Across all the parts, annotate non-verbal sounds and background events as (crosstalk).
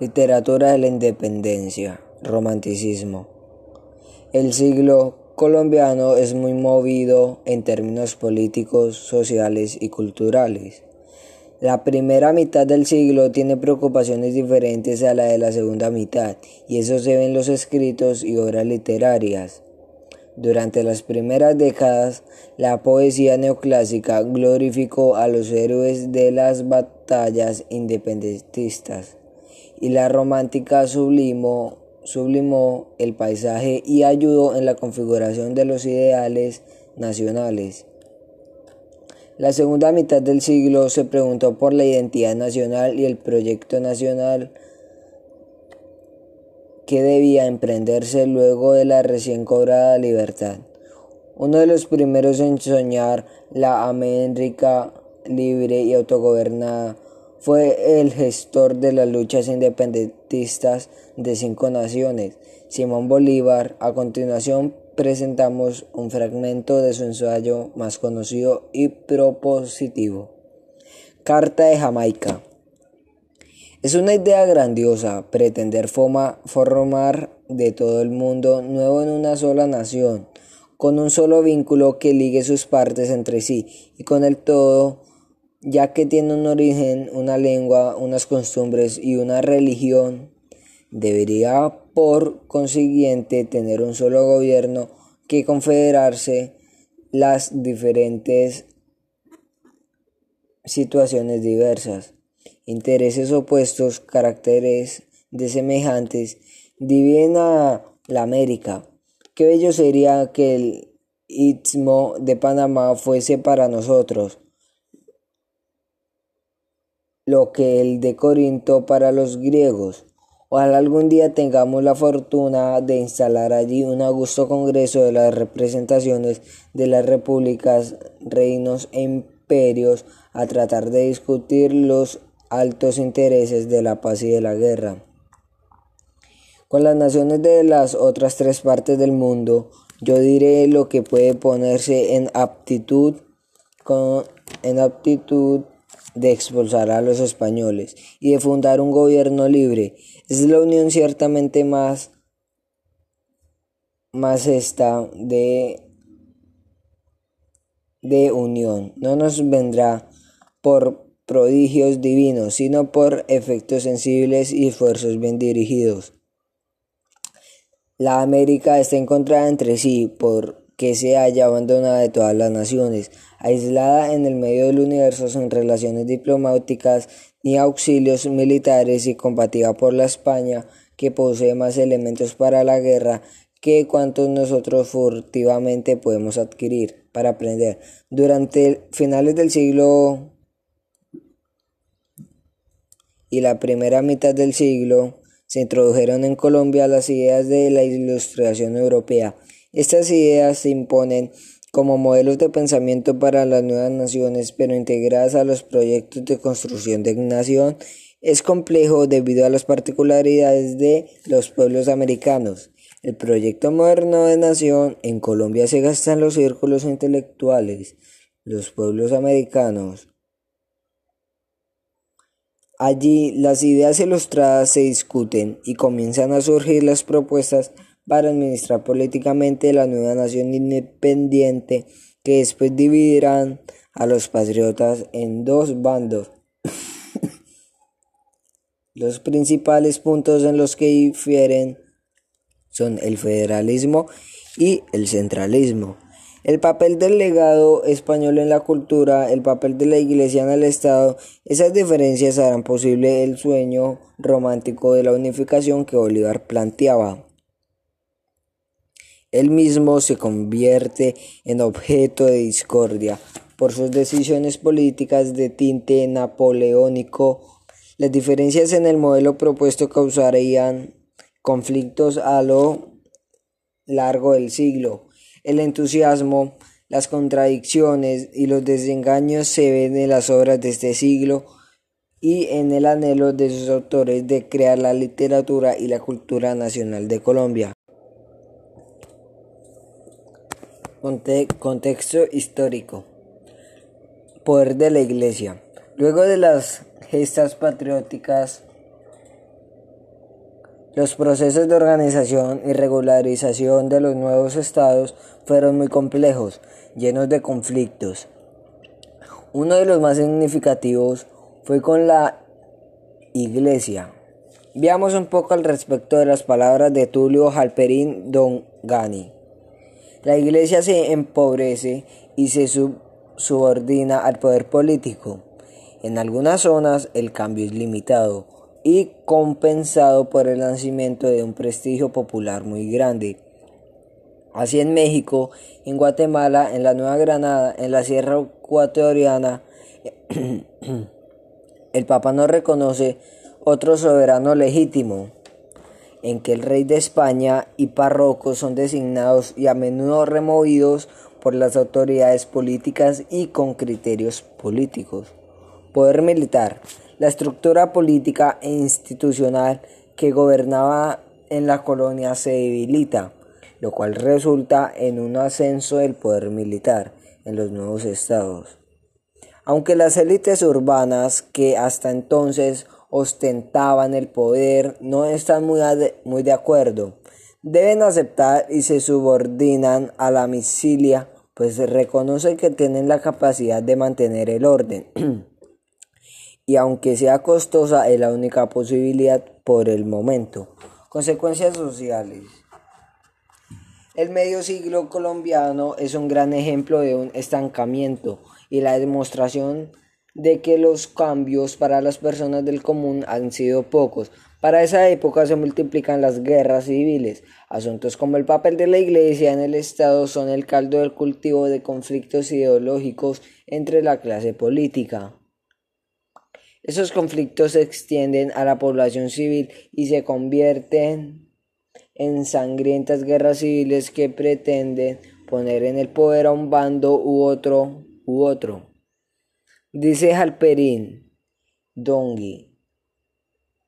Literatura de la Independencia, Romanticismo. El siglo colombiano es muy movido en términos políticos, sociales y culturales. La primera mitad del siglo tiene preocupaciones diferentes a la de la segunda mitad, y eso se ve en los escritos y obras literarias. Durante las primeras décadas, la poesía neoclásica glorificó a los héroes de las batallas independentistas y la romántica sublimó, sublimó el paisaje y ayudó en la configuración de los ideales nacionales. La segunda mitad del siglo se preguntó por la identidad nacional y el proyecto nacional que debía emprenderse luego de la recién cobrada libertad. Uno de los primeros en soñar la América libre y autogobernada fue el gestor de las luchas independentistas de cinco naciones, Simón Bolívar. A continuación presentamos un fragmento de su ensayo más conocido y propositivo. Carta de Jamaica. Es una idea grandiosa pretender formar de todo el mundo nuevo en una sola nación, con un solo vínculo que ligue sus partes entre sí y con el todo, ya que tiene un origen, una lengua, unas costumbres y una religión, debería por consiguiente tener un solo gobierno que confederarse las diferentes situaciones diversas intereses opuestos, caracteres desemejantes, dividen a la América. Qué bello sería que el istmo de Panamá fuese para nosotros lo que el de Corinto para los griegos. Ojalá algún día tengamos la fortuna de instalar allí un augusto congreso de las representaciones de las repúblicas, reinos e imperios a tratar de discutir los altos intereses de la paz y de la guerra. Con las naciones de las otras tres partes del mundo, yo diré lo que puede ponerse en aptitud, con, en aptitud de expulsar a los españoles y de fundar un gobierno libre. Es la unión ciertamente más, más esta de, de unión. No nos vendrá por prodigios divinos, sino por efectos sensibles y esfuerzos bien dirigidos. La América está encontrada entre sí porque se haya abandonada de todas las naciones, aislada en el medio del universo sin relaciones diplomáticas ni auxilios militares y combatida por la España que posee más elementos para la guerra que cuantos nosotros furtivamente podemos adquirir para aprender. Durante finales del siglo y la primera mitad del siglo se introdujeron en Colombia las ideas de la ilustración europea. Estas ideas se imponen como modelos de pensamiento para las nuevas naciones, pero integradas a los proyectos de construcción de nación, es complejo debido a las particularidades de los pueblos americanos. El proyecto moderno de nación en Colombia se gasta en los círculos intelectuales. Los pueblos americanos Allí las ideas ilustradas se discuten y comienzan a surgir las propuestas para administrar políticamente la nueva nación independiente que después dividirán a los patriotas en dos bandos. (laughs) los principales puntos en los que difieren son el federalismo y el centralismo. El papel del legado español en la cultura, el papel de la Iglesia en el Estado, esas diferencias harán posible el sueño romántico de la unificación que Bolívar planteaba. Él mismo se convierte en objeto de discordia por sus decisiones políticas de tinte napoleónico. Las diferencias en el modelo propuesto causarían conflictos a lo largo del siglo. El entusiasmo, las contradicciones y los desengaños se ven en las obras de este siglo y en el anhelo de sus autores de crear la literatura y la cultura nacional de Colombia. Contexto histórico. Poder de la Iglesia. Luego de las gestas patrióticas Los procesos de organización y regularización de los nuevos estados fueron muy complejos, llenos de conflictos. Uno de los más significativos fue con la Iglesia. Veamos un poco al respecto de las palabras de Tulio Halperin Dongani. La Iglesia se empobrece y se subordina al poder político. En algunas zonas el cambio es limitado y compensado por el nacimiento de un prestigio popular muy grande. Así en México, en Guatemala, en la Nueva Granada, en la Sierra Ecuatoriana, (clears throat) el Papa no reconoce otro soberano legítimo, en que el rey de España y párrocos son designados y a menudo removidos por las autoridades políticas y con criterios políticos. Poder militar. La estructura política e institucional que gobernaba en la colonia se debilita, lo cual resulta en un ascenso del poder militar en los nuevos estados. Aunque las élites urbanas que hasta entonces ostentaban el poder no están muy, muy de acuerdo, deben aceptar y se subordinan a la misilia, pues reconocen que tienen la capacidad de mantener el orden. (clears throat) y aunque sea costosa, es la única posibilidad por el momento. Consecuencias sociales. El medio siglo colombiano es un gran ejemplo de un estancamiento y la demostración de que los cambios para las personas del común han sido pocos. Para esa época se multiplican las guerras civiles. Asuntos como el papel de la Iglesia en el Estado son el caldo del cultivo de conflictos ideológicos entre la clase política. Esos conflictos se extienden a la población civil y se convierten en sangrientas guerras civiles que pretenden poner en el poder a un bando u otro u otro. Dice Halperin Dongi,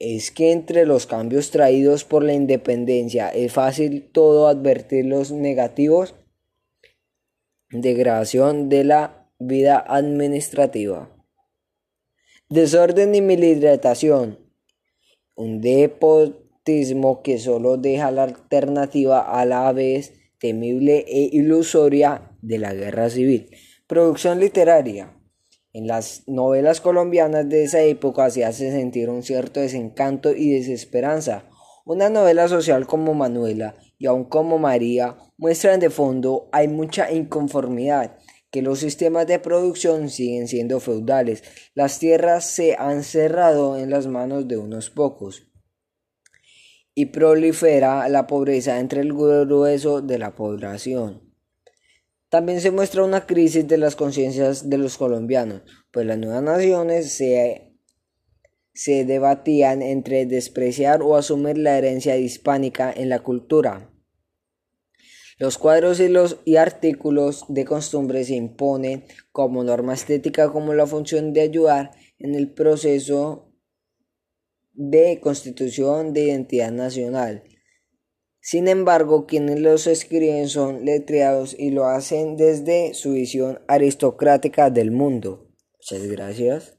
es que entre los cambios traídos por la independencia es fácil todo advertir los negativos. Degradación de la vida administrativa. Desorden y militarización. Un depotismo que solo deja la alternativa a la vez temible e ilusoria de la guerra civil. Producción literaria. En las novelas colombianas de esa época se hace sentir un cierto desencanto y desesperanza. Una novela social como Manuela y aún como María muestran de fondo hay mucha inconformidad, que los sistemas de producción siguen siendo feudales, las tierras se han cerrado en las manos de unos pocos y prolifera la pobreza entre el grueso de la población. También se muestra una crisis de las conciencias de los colombianos, pues las nuevas naciones se, debatían entre despreciar o asumir la herencia hispánica en la cultura. Los cuadros y los y artículos de costumbre se imponen como norma estética como la función de ayudar en el proceso de constitución de identidad nacional sin embargo, quienes los escriben son letreados y lo hacen desde su visión aristocrática del mundo. Muchas gracias.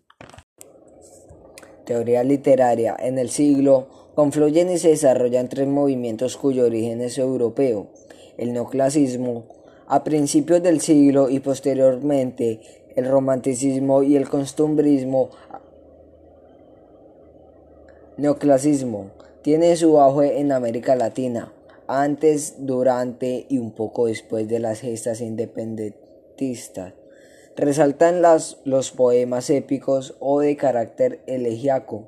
Teoría literaria. En el siglo confluyen y se desarrollan tres movimientos cuyo origen es europeo. El neoclasismo, a principios del siglo y posteriormente el romanticismo y el costumbrismo. Neoclasismo tiene su auge en América Latina, antes, durante y un poco después de las gestas independentistas. Resaltan las, los poemas épicos o de carácter elegiaco,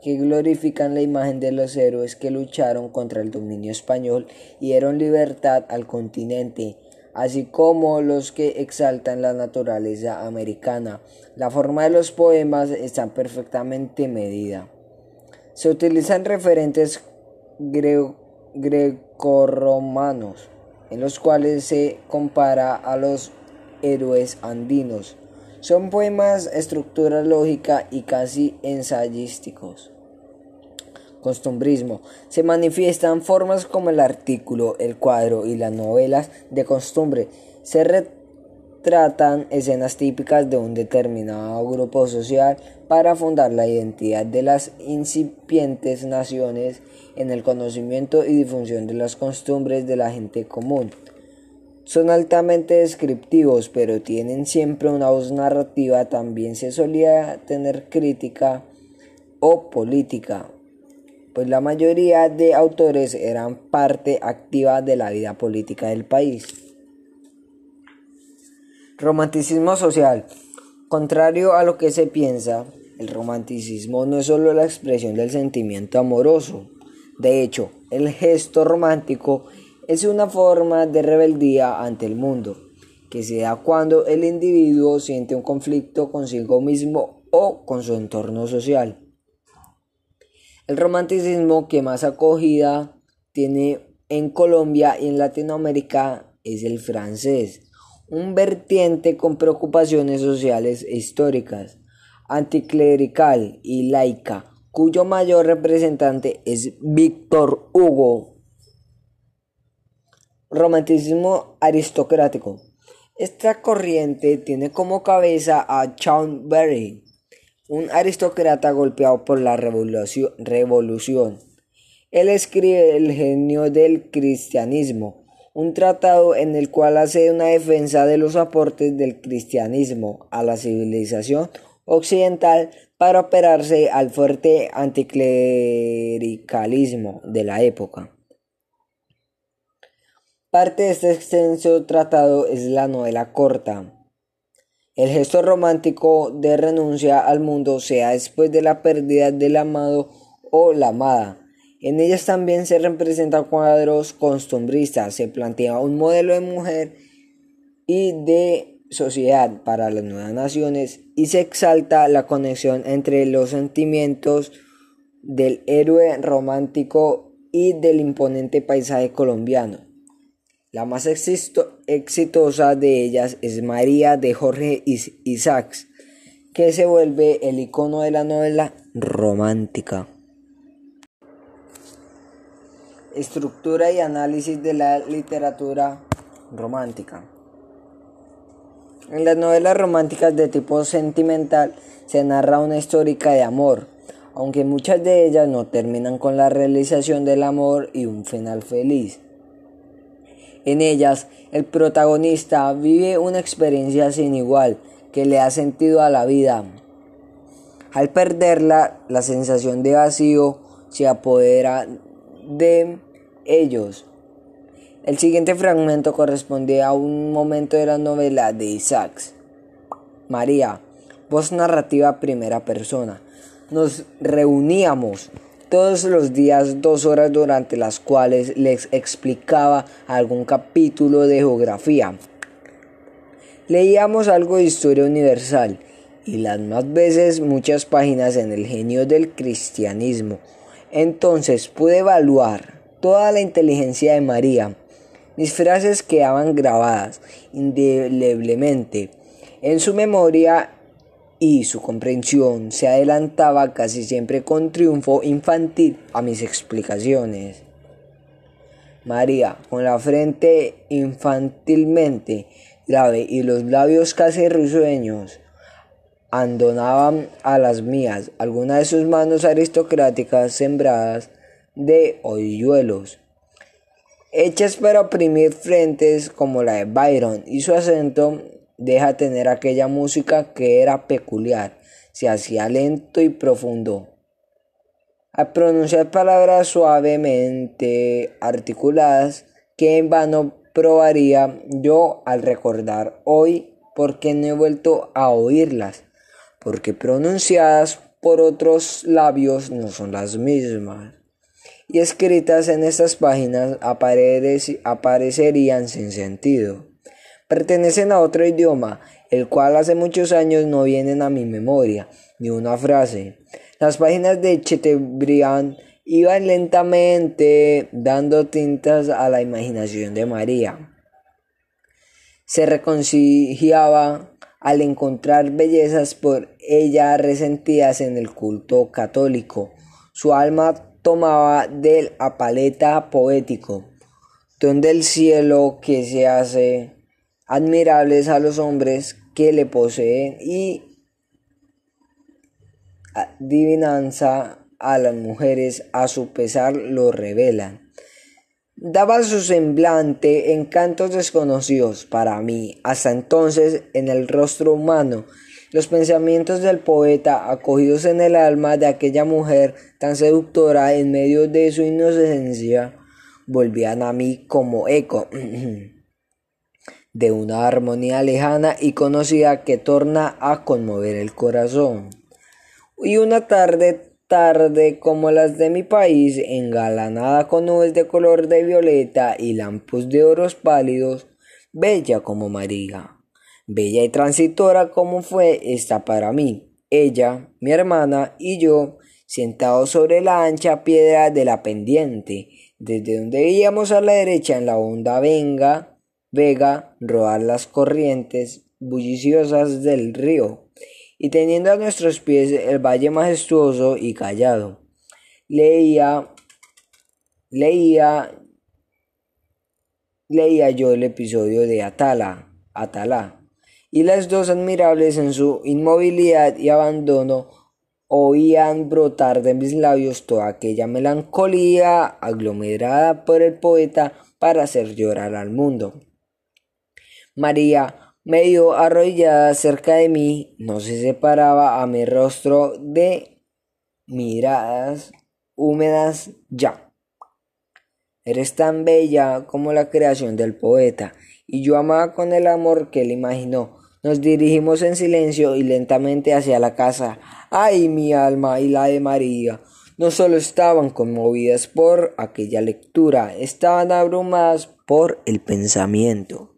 que glorifican la imagen de los héroes que lucharon contra el dominio español y dieron libertad al continente, así como los que exaltan la naturaleza americana. La forma de los poemas está perfectamente medida. Se utilizan referentes grecorromanos, en los cuales se compara a los héroes andinos. Son poemas estructura lógica y casi ensayísticos. Costumbrismo. Se manifiestan formas como el artículo, el cuadro y las novelas de costumbre. Se tratan escenas típicas de un determinado grupo social para fundar la identidad de las incipientes naciones en el conocimiento y difusión de las costumbres de la gente común. Son altamente descriptivos, pero tienen siempre una voz narrativa. También se solía tener crítica o política, pues la mayoría de autores eran parte activa de la vida política del país. Romanticismo social. Contrario a lo que se piensa, el romanticismo no es solo la expresión del sentimiento amoroso. De hecho, el gesto romántico es una forma de rebeldía ante el mundo, que se da cuando el individuo siente un conflicto consigo mismo o con su entorno social. El romanticismo que más acogida tiene en Colombia y en Latinoamérica es el francés, un vertiente con preocupaciones sociales e históricas, anticlerical y laica, cuyo mayor representante es Víctor Hugo Romanticismo aristocrático. Esta corriente tiene como cabeza a John Berry, un aristócrata golpeado por la revolución. Él escribe El genio del cristianismo, un tratado en el cual hace una defensa de los aportes del cristianismo a la civilización occidental para operarse al fuerte anticlericalismo de la época. Parte de este extenso tratado es la novela corta. El gesto romántico de renuncia al mundo sea después de la pérdida del amado o la amada. En ellas también se representan cuadros costumbristas, se plantea un modelo de mujer y de sociedad para las nuevas naciones y se exalta la conexión entre los sentimientos del héroe romántico y del imponente paisaje colombiano. La más exitosa de ellas es María de Jorge Isaacs, que se vuelve el icono de la novela romántica. Estructura y análisis de la literatura romántica. En las novelas románticas de tipo sentimental se narra una histórica de amor, aunque muchas de ellas no terminan con la realización del amor y un final feliz. En ellas, el protagonista vive una experiencia sin igual que le da sentido a la vida. Al perderla, la sensación de vacío se apodera de ellos. El siguiente fragmento corresponde a un momento de la novela de Isaacs. María, voz narrativa primera persona. Nos reuníamos todos los días dos horas durante las cuales les explicaba algún capítulo de geografía. Leíamos algo de historia universal y las más veces muchas páginas en el genio del cristianismo. Entonces pude evaluar toda la inteligencia de María. Mis frases quedaban grabadas indeleblemente en su memoria y su comprensión se adelantaba casi siempre con triunfo infantil a mis explicaciones. María, con la frente infantilmente grave y los labios casi risueños, andonaban a las mías. Algunas de sus manos aristocráticas sembradas de hoyuelos, hechas para oprimir frentes como la de Byron, y su acento deja tener aquella música que era peculiar, se hacía lento y profundo. Al pronunciar palabras suavemente articuladas, que en vano probaría yo al recordar hoy porque no he vuelto a oírlas, porque pronunciadas por otros labios no son las mismas, y escritas en estas páginas aparecerían sin sentido pertenecen a otro idioma, el cual hace muchos años no vienen a mi memoria, ni una frase. Las páginas de Chateaubriand iban lentamente dando tintas a la imaginación de María. Se reconciliaba al encontrar bellezas por ella resentidas en el culto católico. Su alma tomaba del apaleta poético, donde el cielo que se hace admirables a los hombres que le poseen y adivinanza a las mujeres a su pesar lo revelan. Daba su semblante encantos desconocidos para mí hasta entonces en el rostro humano. Los pensamientos del poeta, acogidos en el alma de aquella mujer tan seductora en medio de su inocencia, volvían a mí como eco de una armonía lejana y conocida que torna a conmover el corazón. Y una tarde tarde como las de mi país, engalanada con nubes de color de violeta y lampos de oros pálidos, bella como María, bella y transitora como fue esta para mí, ella, mi hermana y yo, sentados sobre la ancha piedra de la pendiente, desde donde veíamos a la derecha en la honda venga, vega, rodar las corrientes bulliciosas del río y teniendo a nuestros pies el valle majestuoso y callado. Leía, leía, leía yo el episodio de Atala, Atala, y las dos admirables en su inmovilidad y abandono oían brotar de mis labios toda aquella melancolía aglomerada por el poeta para hacer llorar al mundo. María medio arrodillada cerca de mí, no se separaba a mi rostro de miradas húmedas ya. Eres tan bella como la creación del poeta, y yo amaba con el amor que él imaginó. Nos dirigimos en silencio y lentamente hacia la casa. Ay, mi alma y la de María. No solo estaban conmovidas por aquella lectura, estaban abrumadas por el pensamiento.